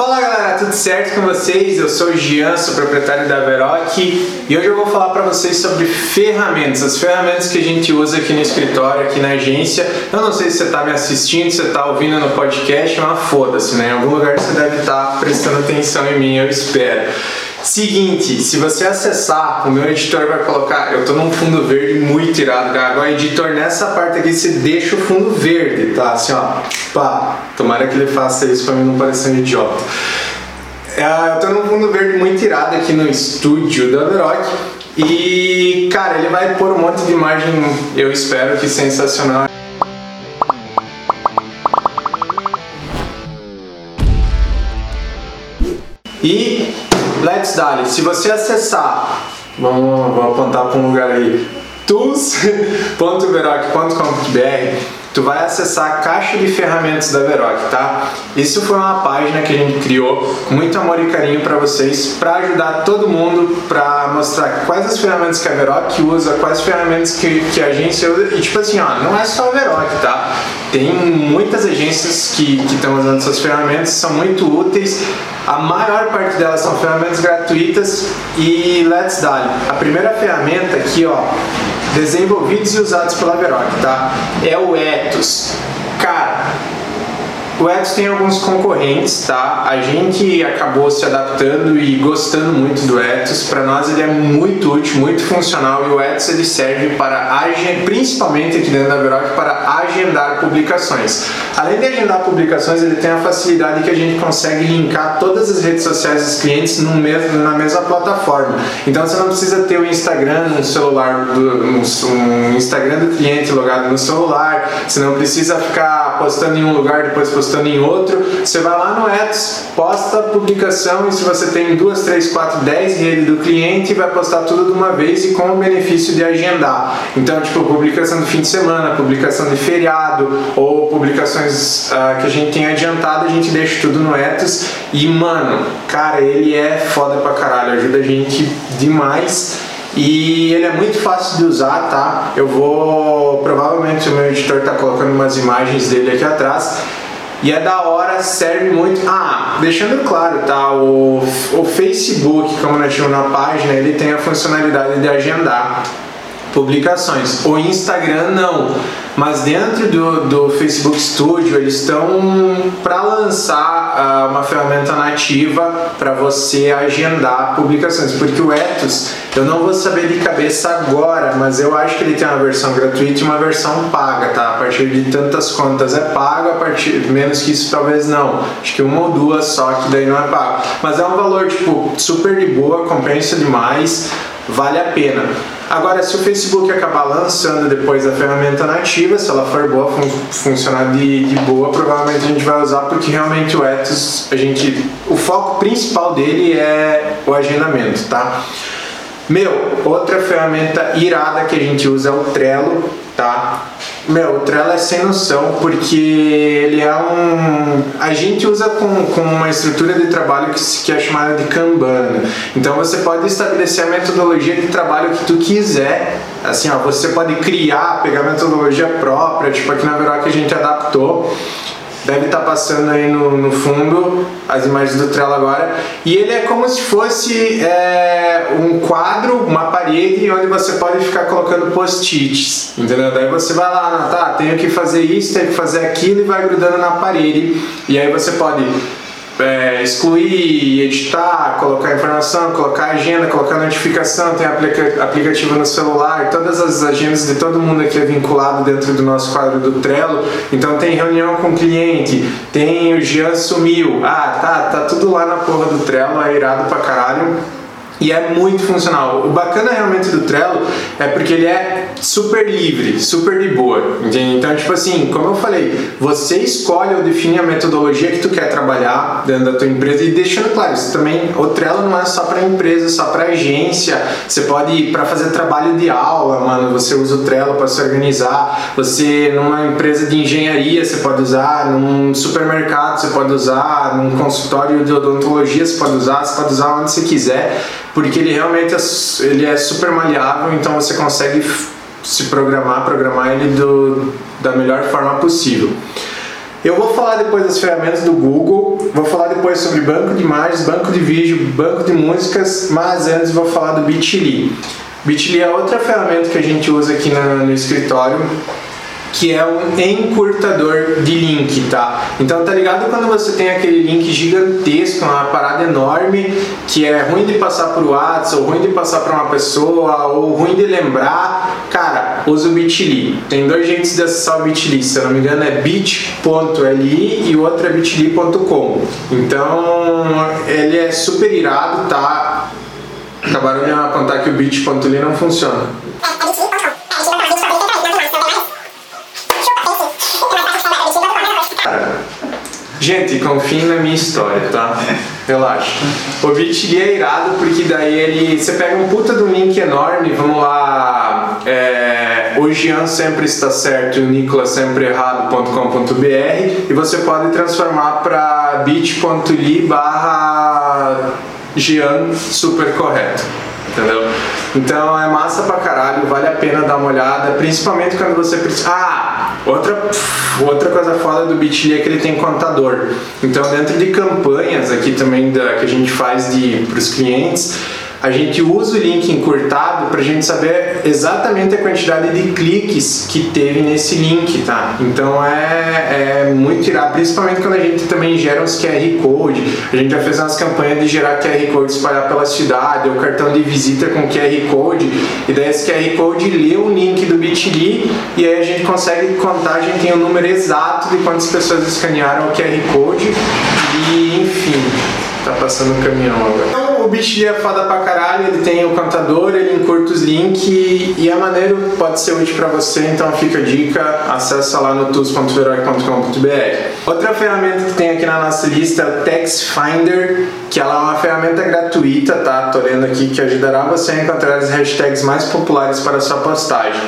Fala galera, tudo certo com vocês? Eu sou o Gian, sou proprietário da Veroc e hoje eu vou falar para vocês sobre ferramentas, as ferramentas que a gente usa aqui no escritório, aqui na agência. Eu não sei se você está me assistindo, se você está ouvindo no podcast, mas foda-se, né? Em algum lugar você deve estar tá prestando atenção em mim, eu espero. Seguinte, se você acessar, o meu editor vai colocar. Eu tô num fundo verde muito irado, cara. Agora, editor, nessa parte aqui você deixa o fundo verde, tá? Assim, ó. Pá. Tomara que ele faça isso pra mim não parecer um idiota. É, eu tô num fundo verde muito irado aqui no estúdio da Veroc. E, cara, ele vai pôr um monte de imagem, eu espero que sensacional. E Dali, se você acessar, vamos, vamos apontar para um lugar aí, tools.veroc.com.br, tu vai acessar a caixa de ferramentas da Veroc, tá? Isso foi uma página que a gente criou com muito amor e carinho para vocês, para ajudar todo mundo, para mostrar quais as ferramentas que a Veroc usa, quais ferramentas que, que a agência usa, e tipo assim, ó, não é só a Veroc, tá? Tem muitas agências que estão usando essas ferramentas, são muito úteis. A maior parte delas são ferramentas gratuitas e let's dali. A primeira ferramenta aqui, ó, desenvolvidos e usados pela Veroc, tá? É o Ethos. Cara, o Ethos tem alguns concorrentes, tá? A gente acabou se adaptando e gostando muito do Ethos. Para nós ele é muito útil, muito funcional e o Ethos ele serve para principalmente aqui dentro da Veroc para agendar publicações. Além de agendar publicações, ele tem a facilidade que a gente consegue linkar todas as redes sociais dos clientes no mesmo, na mesma plataforma. Então você não precisa ter o Instagram no celular, do, um Instagram do cliente logado no celular. Você não precisa ficar postando em um lugar depois postando postando em outro. Você vai lá no Etsy, posta a publicação e se você tem duas, três, quatro, dez redes do cliente, vai postar tudo de uma vez e com o benefício de agendar. Então, tipo, publicação de fim de semana, publicação de feriado ou publicações uh, que a gente tem adiantado, a gente deixa tudo no Etsy e, mano, cara, ele é foda pra caralho, ajuda a gente demais. E ele é muito fácil de usar, tá? Eu vou. Provavelmente o meu editor tá colocando umas imagens dele aqui atrás. E é da hora, serve muito. Ah, deixando claro, tá? O, o Facebook, como nós tínhamos na página, ele tem a funcionalidade de agendar publicações. O Instagram não, mas dentro do, do Facebook Studio eles estão para lançar uma ferramenta nativa para você agendar publicações, porque o Ethos eu não vou saber de cabeça agora, mas eu acho que ele tem uma versão gratuita e uma versão paga, tá? A partir de tantas contas é pago, a partir menos que isso talvez não. Acho que uma ou duas só que daí não é pago. Mas é um valor tipo super de boa, compensa demais vale a pena. Agora, se o Facebook acabar lançando depois a ferramenta nativa, se ela for boa, fun funcionar de, de, boa, provavelmente a gente vai usar porque realmente o Ethos, a gente, o foco principal dele é o agendamento, tá? Meu, outra ferramenta irada que a gente usa é o Trello, tá? Meu, o Trello é sem noção porque ele é um. A gente usa com, com uma estrutura de trabalho que, que é chamada de Kanban. Então você pode estabelecer a metodologia de trabalho que tu quiser. Assim, ó, você pode criar, pegar metodologia própria, tipo aqui na Veroc a gente adaptou deve estar tá passando aí no, no, fundo as imagens do Trello agora. E ele é como se fosse é, um quadro, uma parede onde você pode ficar colocando post-its, entendeu? Daí você vai lá, tá, tenho que fazer isso, tenho que fazer aquilo e vai grudando na parede. E aí você pode é, excluir, editar, colocar informação, colocar agenda, colocar notificação, tem aplica aplicativo no celular, todas as agendas de todo mundo aqui é vinculado dentro do nosso quadro do Trello. Então tem reunião com o cliente, tem o Jean sumiu, ah tá, tá tudo lá na porra do Trello, é irado pra caralho e é muito funcional. O bacana realmente do Trello é porque ele é super livre, super de boa. Entende? Então, tipo assim, como eu falei, você escolhe ou define a metodologia que tu quer trabalhar dentro da tua empresa e deixando claro, isso também, o Trello não é só para empresa, só para agência. Você pode ir para fazer trabalho de aula, mano, você usa o Trello para se organizar. Você numa empresa de engenharia, você pode usar, num supermercado você pode usar, num consultório de odontologia você pode usar, você pode usar onde você quiser porque ele realmente é, ele é super maleável, então você consegue se programar, programar ele do, da melhor forma possível. Eu vou falar depois das ferramentas do Google, vou falar depois sobre banco de imagens, banco de vídeo, banco de músicas, mas antes vou falar do Bitly. Bitly é outra ferramenta que a gente usa aqui no, no escritório que é um encurtador de link, tá? Então tá ligado quando você tem aquele link gigantesco, uma parada enorme, que é ruim de passar por WhatsApp, ou ruim de passar para uma pessoa, ou ruim de lembrar, cara, usa o Bitly. Tem dois jeitos de acessar o Bitly, se eu não me engano é bit.ly e o outro é bit.ly.com. Então ele é super irado, tá? Acabaram de apontar que o bit.ly não funciona. Gente, confiem na minha história, tá? Relaxa. O Bitly é irado porque daí ele. Você pega um puta do link enorme, vamos lá. É, o Jean sempre está certo e o Nicolas sempre errado.com.br e você pode transformar para bit.ly barra Jean super correto. Entendeu? Então é massa pra caralho, vale a pena dar uma olhada, principalmente quando você precisa. Ah! Outra, outra coisa foda do Bitly é que ele tem contador. Então dentro de campanhas aqui também da, que a gente faz de, pros clientes, a gente usa o link encurtado para a gente saber exatamente a quantidade de cliques que teve nesse link, tá? Então é, é muito irado, principalmente quando a gente também gera uns QR Code. A gente já fez umas campanhas de gerar QR Code espalhar pela cidade, ou cartão de visita com QR Code, e daí esse QR Code lê o link do Bitly e aí a gente consegue contar, a gente tem o número exato de quantas pessoas escanearam o QR Code e passando um caminhão agora o bicho é foda pra caralho, ele tem o contador, ele encurta os links e é maneiro, pode ser útil para você, então fica a dica, acessa lá no tools.veroic.com.br. Outra ferramenta que tem aqui na nossa lista é o Text Finder, que ela é uma ferramenta gratuita, tá? Tô lendo aqui que ajudará você a encontrar as hashtags mais populares para sua postagem.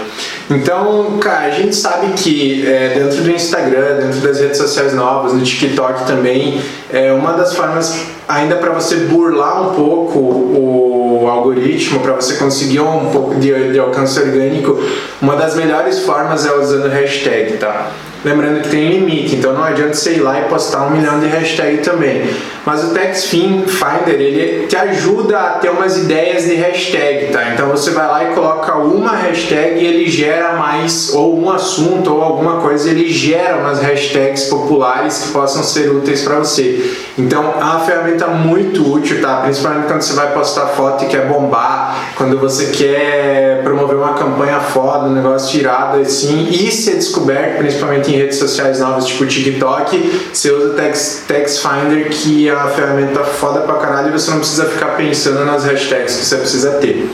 Então, cara, a gente sabe que é, dentro do Instagram, dentro das redes sociais novas, no TikTok também, é uma das formas ainda para você burlar um pouco o algoritmo, para você conseguir um pouco de, de alcance orgânico, uma das melhores formas é usando hashtag, tá? Lembrando que tem limite, então não adianta você ir lá e postar um milhão de hashtags também. Mas o Text Finder ele te ajuda a ter umas ideias de hashtag, tá? Então você vai lá e coloca uma hashtag e ele gera mais, ou um assunto ou alguma coisa, ele gera umas hashtags populares que possam ser úteis para você. Então é uma ferramenta muito útil, tá? Principalmente quando você vai postar foto e quer bombar, quando você quer promover uma campanha foda, um negócio tirado assim, e ser descoberto, principalmente em redes sociais novas, tipo TikTok, você usa o Text, Text Finder, que uma ferramenta foda pra caralho e você não precisa ficar pensando nas hashtags que você precisa ter.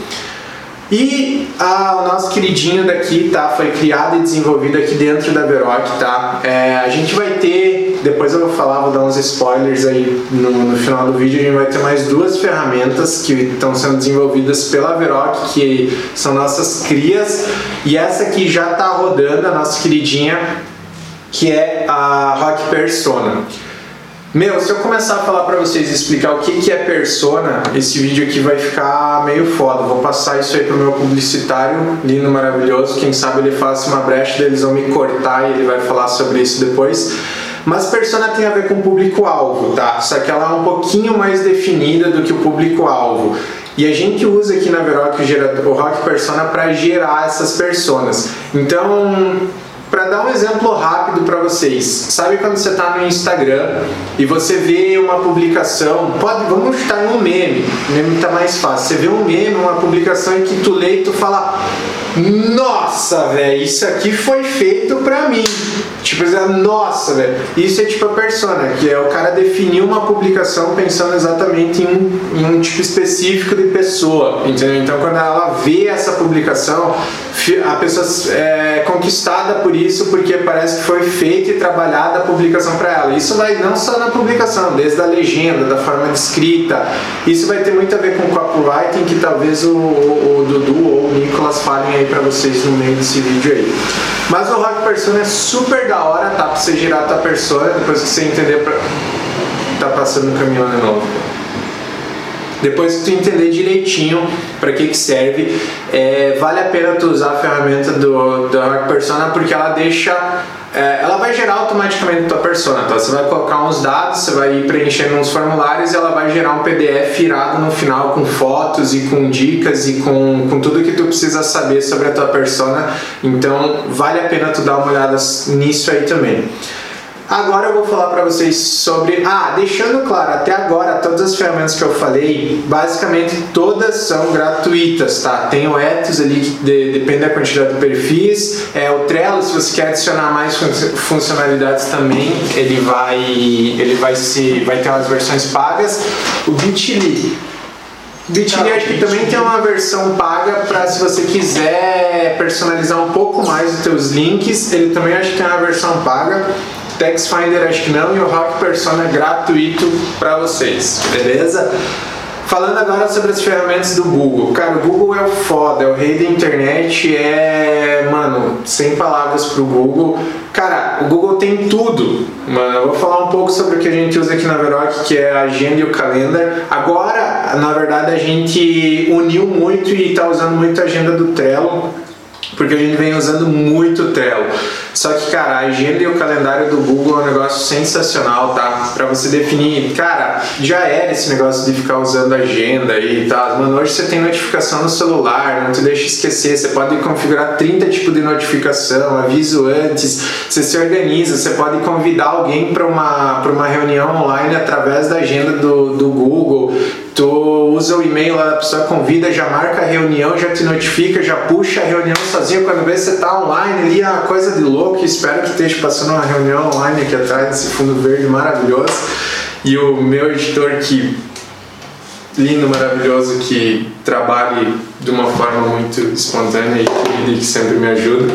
E a, o nosso queridinho daqui, tá? Foi criado e desenvolvido aqui dentro da Veroc, tá? É, a gente vai ter, depois eu vou falar, vou dar uns spoilers aí no, no, final do vídeo, a gente vai ter mais duas ferramentas que estão sendo desenvolvidas pela Veroc, que são nossas crias, e essa aqui já tá rodando, a nossa queridinha, que é a Rock Persona. Meu, se eu começar a falar para vocês explicar o que, que é persona, esse vídeo aqui vai ficar meio foda. Vou passar isso aí pro meu publicitário, lindo, maravilhoso. Quem sabe ele faça uma brecha, eles vão me cortar e ele vai falar sobre isso depois. Mas persona tem a ver com público-alvo, tá? Só que ela é um pouquinho mais definida do que o público-alvo. E a gente usa aqui na Veroc o Rock Persona para gerar essas personas. Então, para dar um exemplo rápido para vocês, sabe quando você está no Instagram e você vê uma publicação, pode, vamos estar um meme, o meme está mais fácil. Você vê um meme, uma publicação em que tu lê e tu fala, nossa, velho, isso aqui foi feito para mim. Tipo, nossa, velho. Isso é tipo a persona, que é o cara definir uma publicação pensando exatamente em um, em um tipo específico de pessoa, entendeu? Então, quando ela vê essa publicação, a pessoa é conquistada por isso porque parece que foi feita e trabalhada a publicação para ela. Isso vai não só na publicação, desde a legenda, da forma de escrita. Isso vai ter muito a ver com copywriting que talvez o, o, o Dudu ou o Nicolas falem aí para vocês no meio desse vídeo aí. Mas o Rock Persona é super da hora, tá? Pra você girar a tua persona, depois que você entender pra... Tá passando um caminhão de novo. Depois que tu entender direitinho para que, que serve, é, vale a pena tu usar a ferramenta do, Rock Persona porque ela deixa é, ela vai gerar automaticamente a tua persona. Então você vai colocar uns dados, você vai ir preenchendo uns formulários e ela vai gerar um PDF irado no final com fotos e com dicas e com, com tudo que tu precisa saber sobre a tua persona. Então vale a pena tu dar uma olhada nisso aí também. Agora eu vou falar para vocês sobre. Ah, deixando claro, até agora todas as ferramentas que eu falei, basicamente todas são gratuitas, tá? Tem o Ethos ali que de, depende da quantidade de perfis. É, o Trello, se você quer adicionar mais funcionalidades também, ele vai, ele vai se, vai ter umas versões pagas. O Bitly Bitly acho que também tem uma versão paga para se você quiser personalizar um pouco mais os teus links, ele também acho que tem uma versão paga. Text Finder acho que não e o Rock Persona é gratuito para vocês, beleza? Falando agora sobre as ferramentas do Google. Cara, o Google é o foda, é o rei da internet, é, mano, sem palavras pro Google. Cara, o Google tem tudo. Mano, eu vou falar um pouco sobre o que a gente usa aqui na Veroc, que é a agenda e o calendar. Agora, na verdade, a gente uniu muito e está usando muito a agenda do Trello porque a gente vem usando muito Trello. Só que, cara, a agenda e o calendário do Google é um negócio sensacional, tá? Para você definir, cara, já era esse negócio de ficar usando agenda e tal. Mano, hoje você tem notificação no celular, não te deixa esquecer. Você pode configurar 30 tipos de notificação, aviso antes, você se organiza, você pode convidar alguém para uma, uma reunião online através da agenda do, do Google usa o e-mail lá, a pessoa convida, já marca a reunião, já te notifica, já puxa a reunião sozinha. Quando vê você tá online ali, é uma coisa de louco. Espero que esteja passando uma reunião online aqui atrás, desse fundo verde maravilhoso. E o meu editor que lindo, maravilhoso, que trabalhe de uma forma muito espontânea e que sempre me ajuda.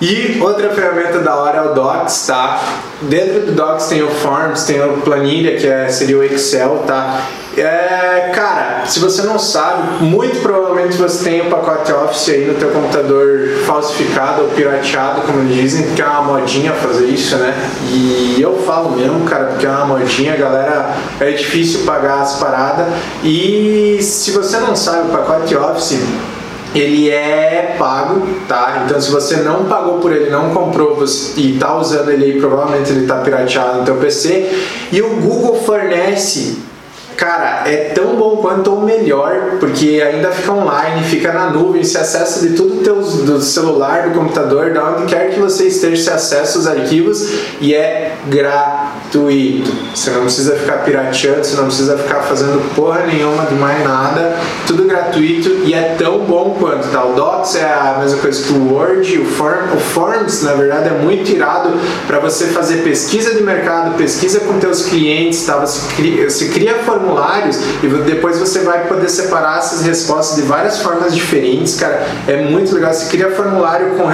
E outra ferramenta da hora é o Docs, tá? Dentro do Docs tem o Forms, tem a planilha, que é, seria o Excel, tá? É, cara, se você não sabe, muito provavelmente você tem o pacote Office aí no teu computador falsificado ou pirateado, como dizem, porque é uma modinha fazer isso, né? E eu falo mesmo, cara, porque é uma modinha, galera, é difícil pagar as paradas. E se você não sabe, o pacote Office ele é pago, tá? Então se você não pagou por ele, não comprou você, e tá usando ele aí, provavelmente ele tá pirateado no teu PC. E o Google fornece Cara, é tão bom quanto ou melhor, porque ainda fica online, fica na nuvem, se acessa de tudo teu, do celular, do computador, de onde quer que você esteja, se acessa os arquivos e é gratuito. Você não precisa ficar pirateando, você não precisa ficar fazendo porra nenhuma de mais nada, tudo gratuito e é tão bom quanto, tá? O Docs é a mesma coisa que o Word, o, Form, o Forms, na verdade, é muito irado para você fazer pesquisa de mercado, pesquisa com teus clientes, tá? Você cria, você cria e depois você vai poder separar essas respostas de várias formas diferentes, cara. É muito legal. Você cria formulário com,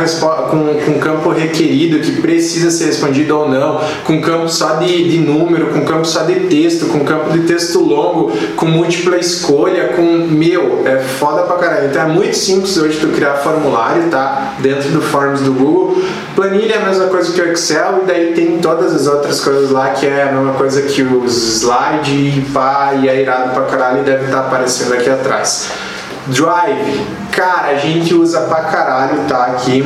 com, com campo requerido que precisa ser respondido ou não, com campo só de, de número, com campo só de texto, com campo de texto longo, com múltipla escolha, com. Meu, é foda pra caralho. Então é muito simples hoje tu criar formulário, tá? Dentro do Forms do Google. Planilha é a mesma coisa que o Excel e daí tem todas as outras coisas lá que é a mesma coisa que os slide, pá, e é irado pra caralho e deve estar tá aparecendo aqui atrás. Drive, cara, a gente usa pra caralho, tá? Aqui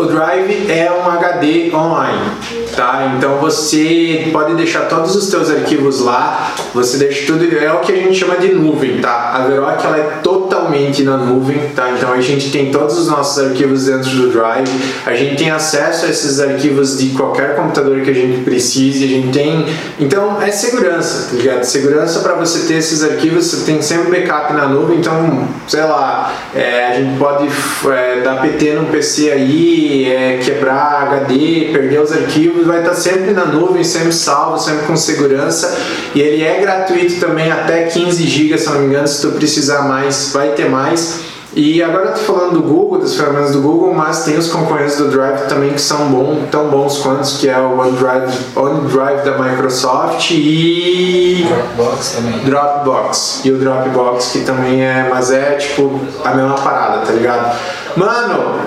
o Drive é um HD online, tá? Então você pode deixar todos os seus arquivos lá, você deixa tudo, é o que a gente chama de nuvem, tá? A Veroc ela é totalmente na nuvem, tá? Então a gente tem todos os nossos arquivos dentro do Drive, a gente tem acesso a esses arquivos de qualquer computador que a gente precise, a gente tem, então é segurança, tá ligado? Segurança para você ter esses arquivos, você tem sempre backup na nuvem, então, sei lá, é, a gente pode é, dar PT no PC aí é, quebrar HD, perder os arquivos, vai estar sempre na nuvem, sempre salvo, sempre com segurança. E ele é gratuito também, até 15 GB, se não me engano, se tu precisar mais, vai ter mais. E agora eu tô falando do Google, das ferramentas do Google, mas tem os concorrentes do Drive também que são bom, tão bons quanto que é o OneDrive, OneDrive da Microsoft e Dropbox também. Dropbox. E o Dropbox que também é, mas é tipo a mesma parada, tá ligado? Mano,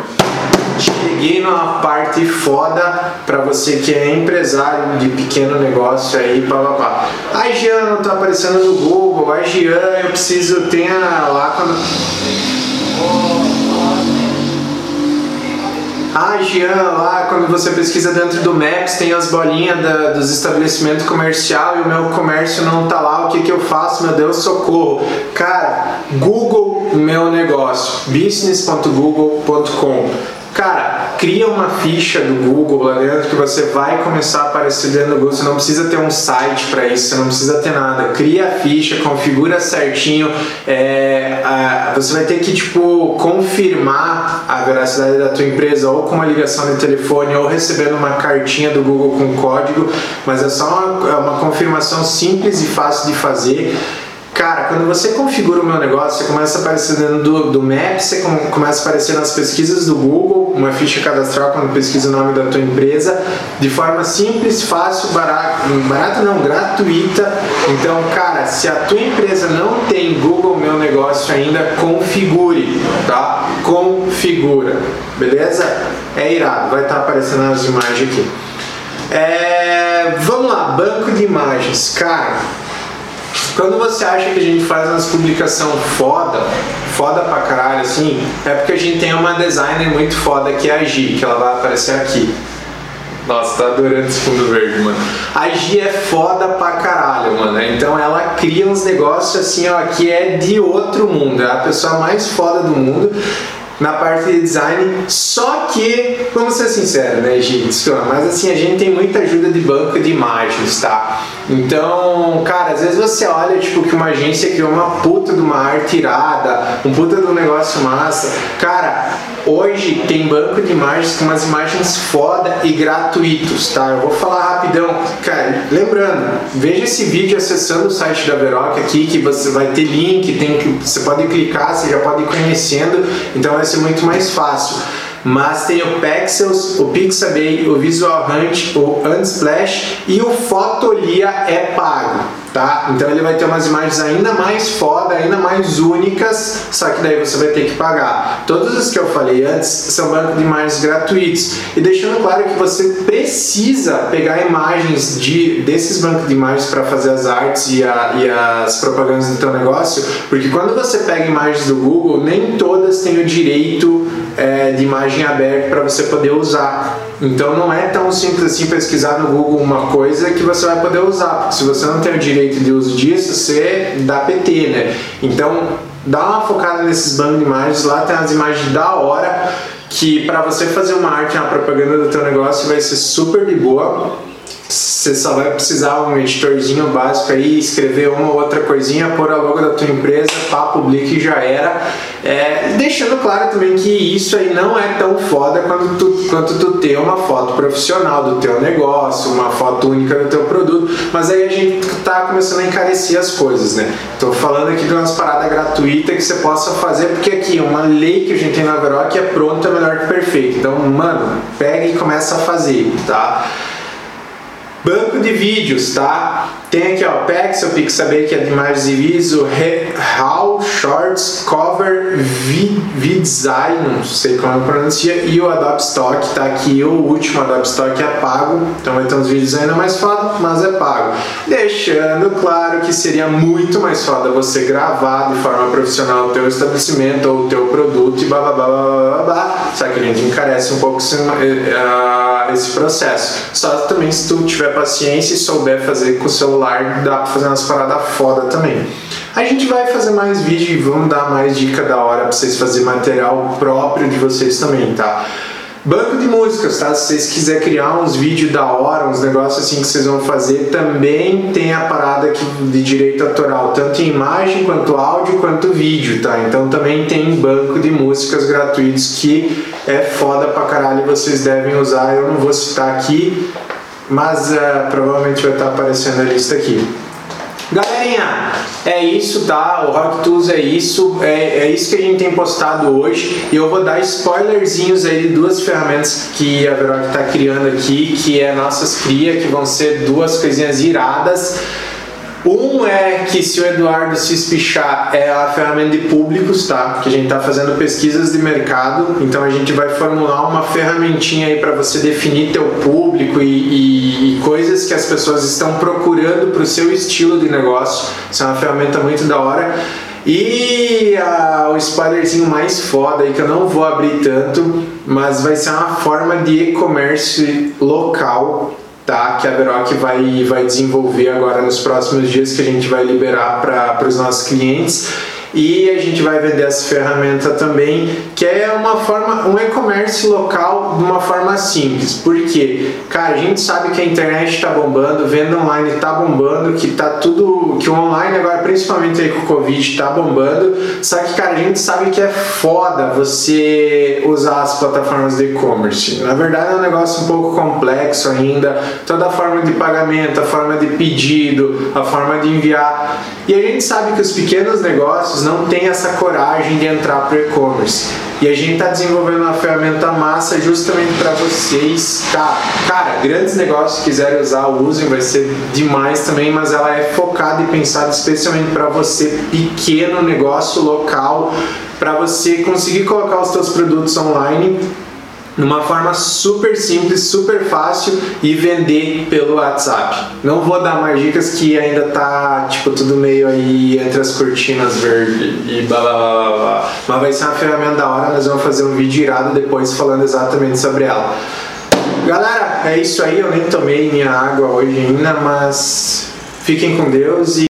cheguei numa parte foda para você que é empresário de pequeno negócio aí, papapá. A Jean não tá aparecendo no Google, a Jean eu preciso, tenha lá quando. Ah, Jean, lá quando você pesquisa dentro do Maps tem as bolinhas da, dos estabelecimentos comercial e o meu comércio não tá lá, o que que eu faço? Meu Deus, socorro. Cara, Google meu negócio, business.google.com Cara, cria uma ficha do Google lá dentro que você vai começar a aparecer dentro do Google. Você não precisa ter um site para isso, você não precisa ter nada. Cria a ficha, configura certinho. É, a, você vai ter que tipo confirmar a veracidade da tua empresa ou com uma ligação de telefone ou recebendo uma cartinha do Google com código, mas é só uma, é uma confirmação simples e fácil de fazer. Cara, quando você configura o meu negócio, você começa a aparecer dentro do, do Map, você começa a aparecer nas pesquisas do Google, uma ficha cadastral quando pesquisa o nome da tua empresa, de forma simples, fácil, barata, barata não, gratuita. Então, cara, se a tua empresa não tem Google Meu Negócio ainda, configure, tá? Configura, beleza? É irado, vai estar tá aparecendo nas imagens aqui. É, vamos lá, banco de imagens, cara quando você acha que a gente faz umas publicação foda, foda pra caralho assim, é porque a gente tem uma designer muito foda que é a Gi, que ela vai aparecer aqui. Nossa, tá adorando esse fundo verde, mano. A Gi é foda pra caralho, mano. Então ela cria uns negócios assim, ó, que é de outro mundo. É a pessoa mais foda do mundo na parte de design, só que, vamos ser sinceros, né, gente? Mas assim, a gente tem muita ajuda de banco de imagens, tá? Então, cara, às vezes você olha, tipo, que uma agência criou uma puta de uma arte irada, um puta de um negócio massa. Cara, hoje tem banco de imagens com umas imagens foda e gratuitos, tá? Eu vou falar rapidão. Cara, lembrando, veja esse vídeo acessando o site da Veroca aqui, que você vai ter link, tem, você pode clicar, você já pode ir conhecendo, então vai ser muito mais fácil mas tem o Pexels, o Pixabay, o Visual Hunt, o Unsplash e o Fotolia é pago, tá? Então ele vai ter umas imagens ainda mais foda, ainda mais únicas, só que daí você vai ter que pagar. Todos os que eu falei antes são bancos de imagens gratuitos e deixando claro que você precisa pegar imagens de, desses bancos de imagens para fazer as artes e, a, e as propagandas do teu negócio, porque quando você pega imagens do Google, nem todas têm o direito é, de imagem aberta para você poder usar. Então não é tão simples assim pesquisar no Google uma coisa que você vai poder usar, porque se você não tem o direito de uso disso, você dá PT, né? Então dá uma focada nesses bancos de imagens, lá tem as imagens da hora que para você fazer uma arte, uma propaganda do teu negócio vai ser super de boa você só vai precisar um editorzinho básico aí, escrever uma ou outra coisinha, pôr a logo da tua empresa, pá, publica e já era. É, deixando claro também que isso aí não é tão foda quanto tu, quanto tu ter uma foto profissional do teu negócio, uma foto única do teu produto, mas aí a gente tá começando a encarecer as coisas, né? Tô falando aqui de umas paradas gratuitas que você possa fazer, porque aqui uma lei que a gente tem na Veroc é pronto é melhor que perfeito. Então, mano, pega e começa a fazer, tá? De vídeos, tá? Tem aqui, ó, Pexel, Pixabay, que é de imagens e vídeo, HAL, Shorts, Cover, VidZai, não sei como pronuncia, e o Adobe Stock, tá aqui, o último Adobe Stock é pago, então vai ter uns vídeos ainda mais foda, mas é pago. Deixando claro que seria muito mais foda você gravar de forma profissional o teu estabelecimento ou o teu produto e blá blá blá blá blá, blá só que a gente encarece um pouco esse, uh, esse processo. Só também se tu tiver paciência e souber fazer com o celular, dá pra fazer umas paradas foda também. A gente vai fazer mais vídeo e vamos dar mais dica da hora pra vocês fazerem material próprio de vocês também, tá? Banco de músicas, tá? Se vocês quiserem criar uns vídeos da hora, uns negócios assim que vocês vão fazer, também tem a parada aqui de direito autoral, tanto em imagem, quanto áudio, quanto vídeo, tá? Então também tem banco de músicas gratuitos que é foda pra caralho, vocês devem usar. Eu não vou citar aqui, mas uh, provavelmente vai estar aparecendo a lista aqui. Galerinha, é isso, tá? O Rock Tools é isso, é, é isso que a gente tem postado hoje. E eu vou dar spoilerzinhos aí de duas ferramentas que a Veroc está criando aqui, que é nossas cria, que vão ser duas coisinhas iradas. Um é que se o Eduardo se espichar é a ferramenta de públicos, tá? Que a gente está fazendo pesquisas de mercado, então a gente vai formular uma ferramentinha aí para você definir teu público e, e, e, coisas que as pessoas estão procurando para o seu estilo de negócio. Isso é uma ferramenta muito da hora. E a, o spoilerzinho mais foda aí que eu não vou abrir tanto, mas vai ser uma forma de e-commerce local tá? Que a Veroc vai, vai desenvolver agora nos próximos dias que a gente vai liberar para os nossos clientes e a gente vai vender essa ferramenta também, que é uma forma, um e-commerce local de uma forma simples. Porque, cara, a gente sabe que a internet está bombando, venda online está bombando, que tá tudo, que o online agora, principalmente aí com o Covid, está bombando. Só que, cara, a gente sabe que é foda você usar as plataformas de e-commerce. Na verdade, é um negócio um pouco complexo ainda. Toda a forma de pagamento, a forma de pedido, a forma de enviar. E a gente sabe que os pequenos negócios não têm essa coragem de entrar para o e-commerce. E a gente está desenvolvendo uma ferramenta massa justamente para vocês. Tá, cara, grandes negócios quiserem usar, usem, vai ser demais também, mas ela é focada e pensada especialmente para você, pequeno negócio local, para você conseguir colocar os seus produtos online numa forma super simples, super fácil e vender pelo WhatsApp. Não vou dar mais dicas que ainda tá tipo tudo meio aí entre as cortinas verde e blá blá blá blá. Mas vai ser uma ferramenta da hora, nós vamos fazer um vídeo irado depois falando exatamente sobre ela. Galera, é isso aí, eu nem tomei minha água hoje ainda, mas fiquem com Deus e